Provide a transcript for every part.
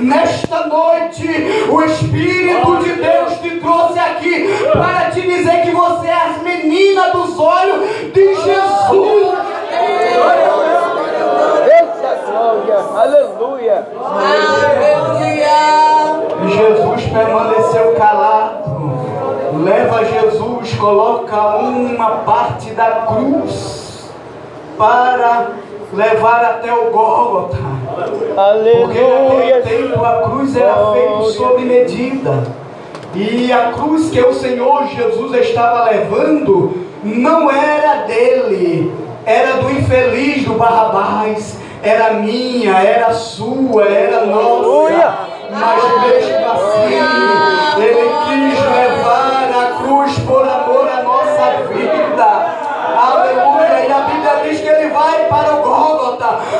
Nesta noite, o Espírito de Deus te trouxe aqui para te dizer que você é a menina dos olhos de Jesus. Aleluia. E Jesus permaneceu calado. Leva Jesus, coloca uma parte da cruz para levar até o Gólgota. Porque naquele Aleluia. tempo a cruz era feita sob medida. E a cruz que o Senhor Jesus estava levando não era dele, era do infeliz do Barrabás, era minha, era sua, era nossa. Aleluia. Mas mesmo assim, ele quis levar a cruz por amor à nossa vida. Aleluia. E a Bíblia diz que ele vai para o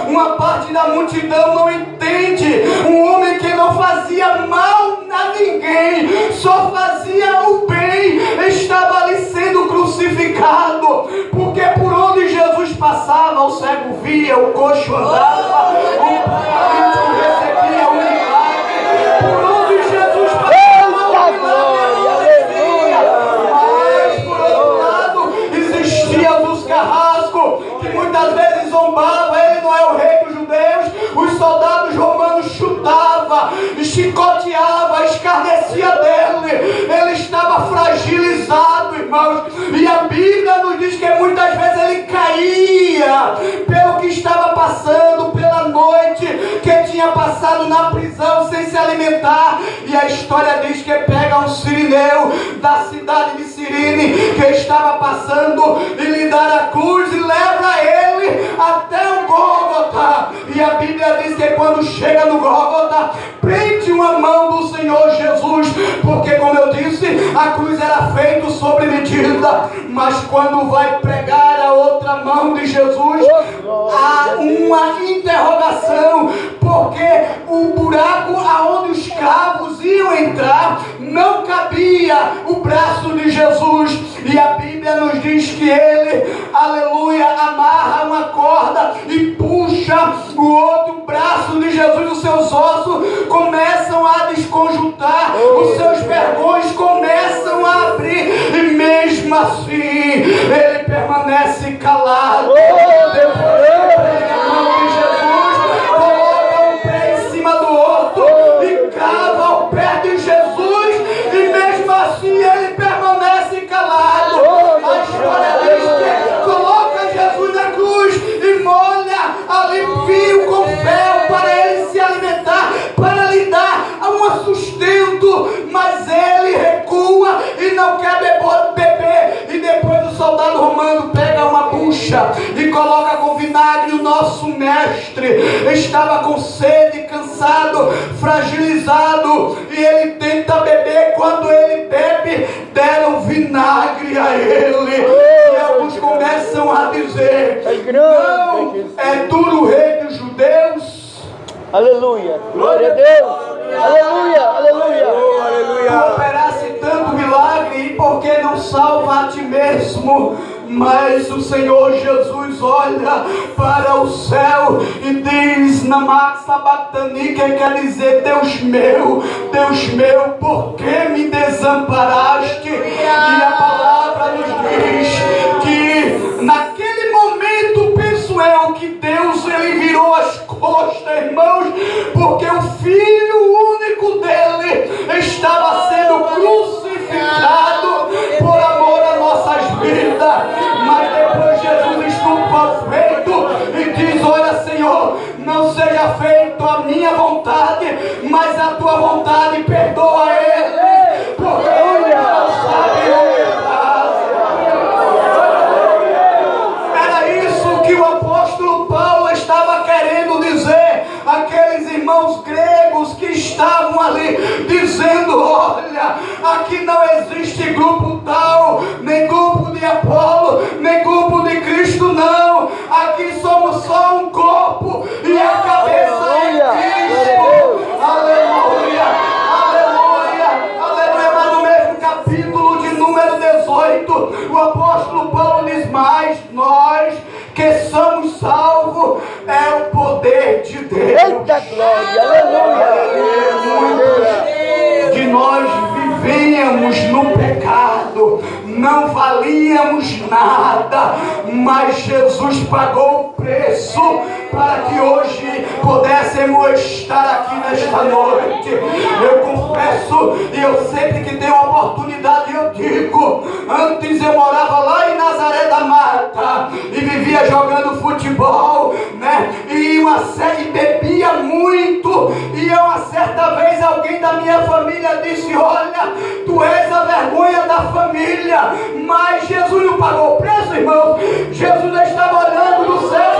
Uma parte da multidão não entende. Um homem que não fazia mal a ninguém, só fazia o bem, estava ali sendo crucificado. Porque por onde Jesus passava, o cego via, o coxo andava, o paralítico recebia o a Bíblia nos diz que muitas vezes ele caía pelo que estava passando, pela noite que tinha passado na prisão sem se alimentar, e a história diz que pega um sirineu da cidade de Cirine que estava passando e lhe dá a cruz e leva ele até o Gólgota. E a Bíblia diz que quando chega no Gólgota, prende uma mão do Senhor Jesus, porque como eu disse, a cruz era feita sobre medida, mas quando vai pregar a outra mão de Jesus, há uma interrogação, porque o buraco aonde os cravos iam entrar não cabia o braço de Jesus, e a Bíblia nos diz que ele, aleluia, amarra uma corda e puxa o outro braço de Jesus, os seus ossos começam a desconjuntar, os seus vergões começam a abrir, e mesmo assim ele permanece calado. Mestre estava com sede, cansado, fragilizado, e ele tenta beber. Quando ele bebe, deram vinagre a ele. E alguns começam a dizer: É Não, é duro o rei dos judeus. Aleluia. Glória a Deus. Aleluia. Aleluia. Tu operasse tanto milagre, e por que não salva a ti mesmo? Mas o Senhor Jesus olha para o céu e diz: Namak Sabatani, que quer dizer Deus meu, Deus meu, por que me desamparaste? E a palavra nos diz que naquele momento, penso eu, que Deus ele virou as costas, irmãos, porque o filho único dele estava sendo crucificado glória. Aleluia. Aleluia. De nós vivíamos no pecado, não valíamos nada, mas Jesus pagou o preço para que hoje pudéssemos estar aqui nesta noite. Eu confesso e eu sempre que tenho oportunidade eu digo, antes eu morava lá em Nazaré da Mata e vivia jogando futebol, né? E uma série bebia muito e eu uma certa vez alguém da minha família disse: "Olha, tu és a vergonha da família". Mas Jesus não pagou o preço, irmão. Jesus estava olhando do céu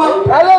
uma.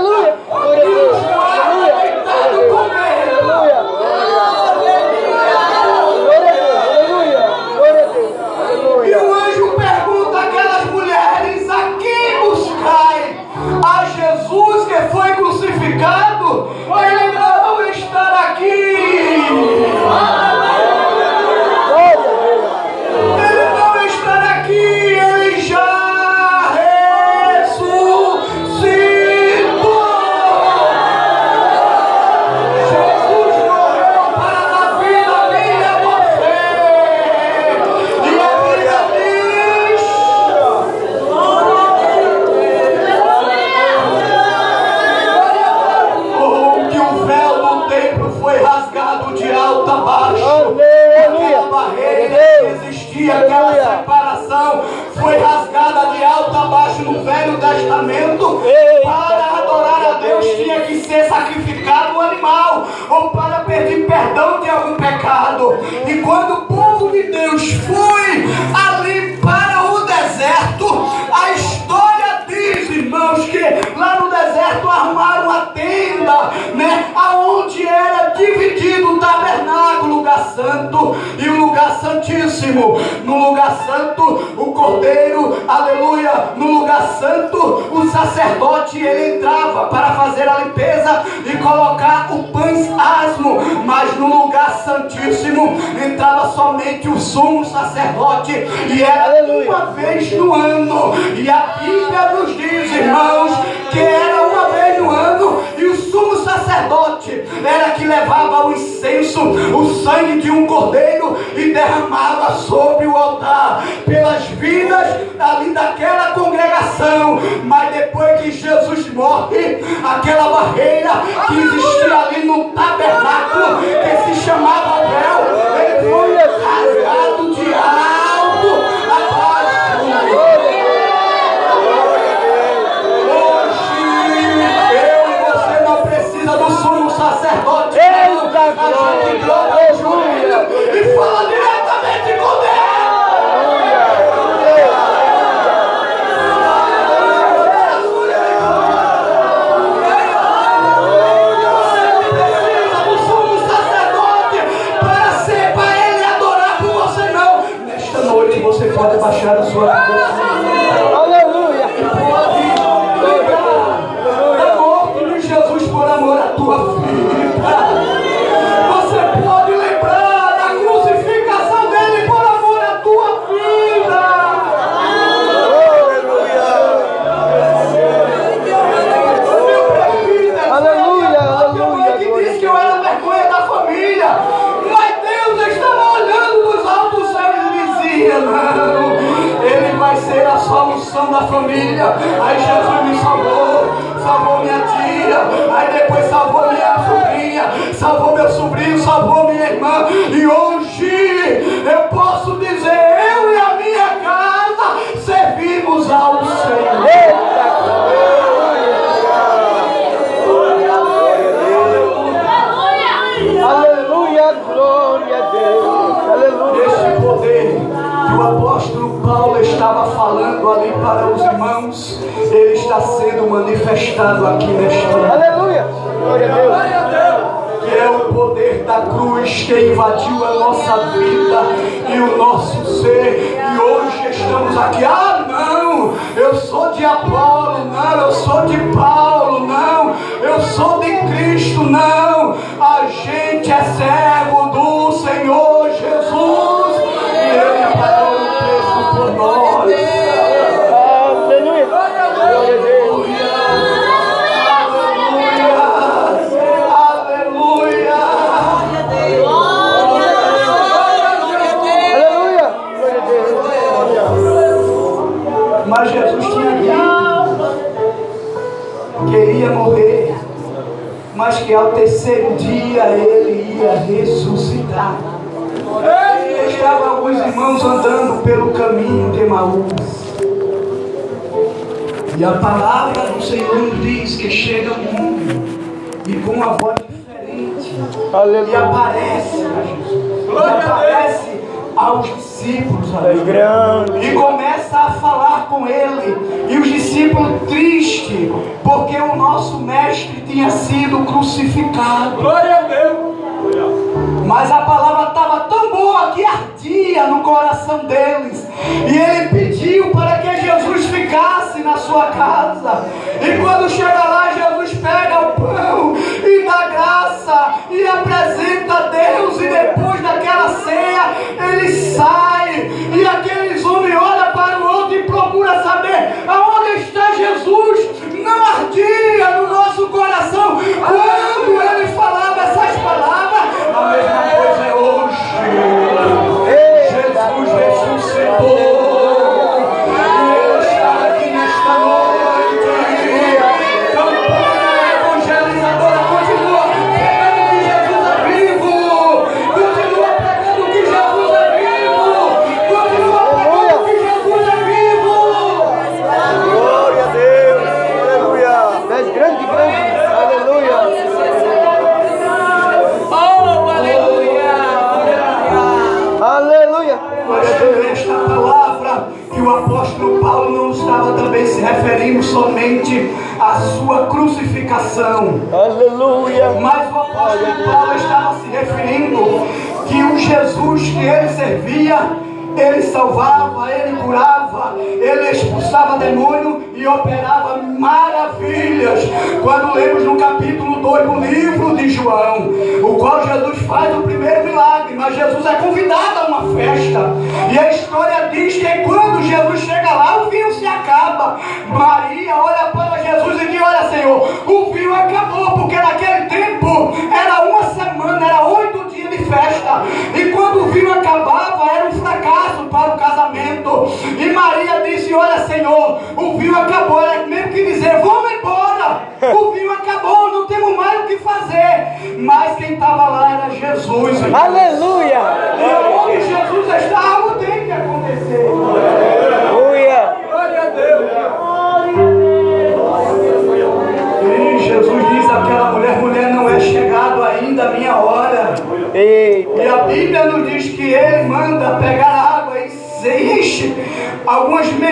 Santíssimo, no lugar santo, o cordeiro, aleluia, no lugar santo, o sacerdote ele entrava para fazer a limpeza e colocar o pães asmo, mas no lugar santíssimo entrava somente o sumo sacerdote e era aleluia. uma vez no ano. E a Bíblia nos diz, irmãos, era que levava o incenso, o sangue de um cordeiro e derramava sobre o altar pelas vidas ali daquela congregação. Mas depois que Jesus morre, aquela barreira que existia ali no tabernáculo, que se chamava véu, ele foi rasgado de alto manifestado aqui nesta noite. Aleluia. Glória a Deus. Que é o poder da cruz que invadiu a nossa vida e o nosso ser. E hoje estamos aqui. Ah, não! Eu sou de Apolo, não, eu sou de Paulo, não, eu sou de Cristo, não. A gente é servo que ao terceiro dia ele ia ressuscitar. Estavam alguns irmãos andando pelo caminho de Emaús. E a palavra do Senhor diz que chega um homem e com uma voz diferente e Aleluia. aparece a Jesus. E aparece aos discípulos ali. E começa a falar com ele. E os discípulos tristes, porque o nosso mestre tinha sido crucificado. Glória a Deus. Mas a palavra estava tão boa que ardia no coração deles. E ele pediu para que Jesus ficasse na sua casa. E quando chega ele salvava, ele curava, ele expulsava demônio e operava maravilhas. Quando lemos no capítulo 2 do livro de João, o qual Jesus faz o primeiro milagre, mas Jesus é convidado a uma festa. E a história diz que quando Jesus chega lá, o vinho se acaba. Maria olha para Jesus e diz: Olha, Senhor, o vinho acabou, porque naquele tempo era uma semana, era oito festa. E quando o vinho acabava, era um fracasso para o casamento. E Maria disse: Olha, Senhor, o vinho acabou. Era mesmo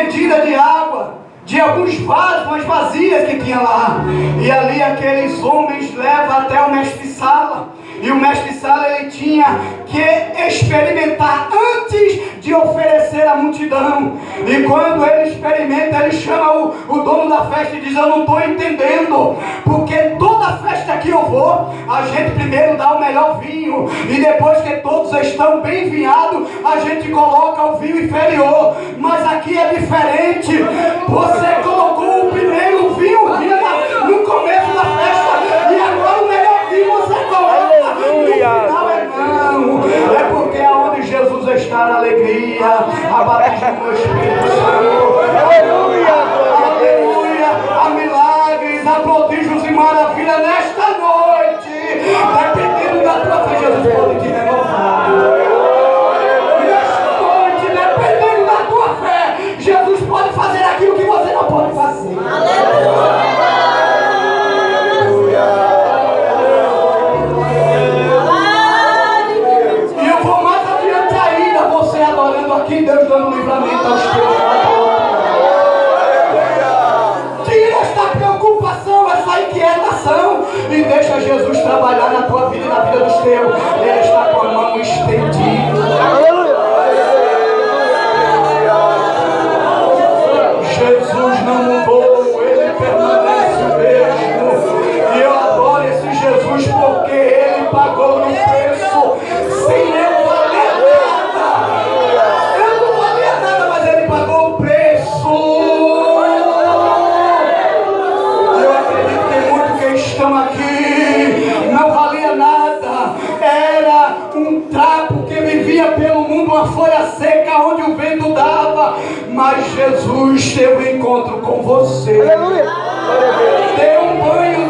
medidas de água de alguns vasos, vazias que tinha lá. E ali aqueles homens levam até o mestre Sala. E o mestre Sala ele tinha que experimentar antes de oferecer à multidão. E quando ele experimenta, ele chama o, o dono da festa e diz: Eu não estou entendendo, porque toda festa que eu vou, a gente primeiro dá o melhor vinho, e depois que todos estão bem vinhados, a gente coloca o vinho inferior. Mas aqui é diferente. Você colocou o primeiro vinho no Na alegria, a batismo do Espírito Santo. Aleluia. Aleluia. Há milagres, há prodígios e maravilhas nesta noite. Dependendo da tua fé, Jesus pode te renovar. Jesus trabalhar na tua vida e na vida dos teus. Uma folha seca onde o vento dava. Mas Jesus teve um encontro com você. Aleluia! Deu um banho